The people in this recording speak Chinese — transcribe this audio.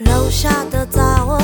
楼下的杂货